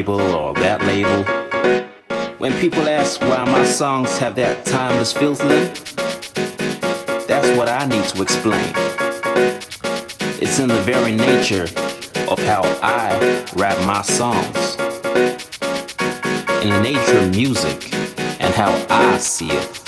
label or that label. When people ask why my songs have that timeless feel to them, that's what I need to explain. It's in the very nature of how I rap my songs, in the nature of music and how I see it.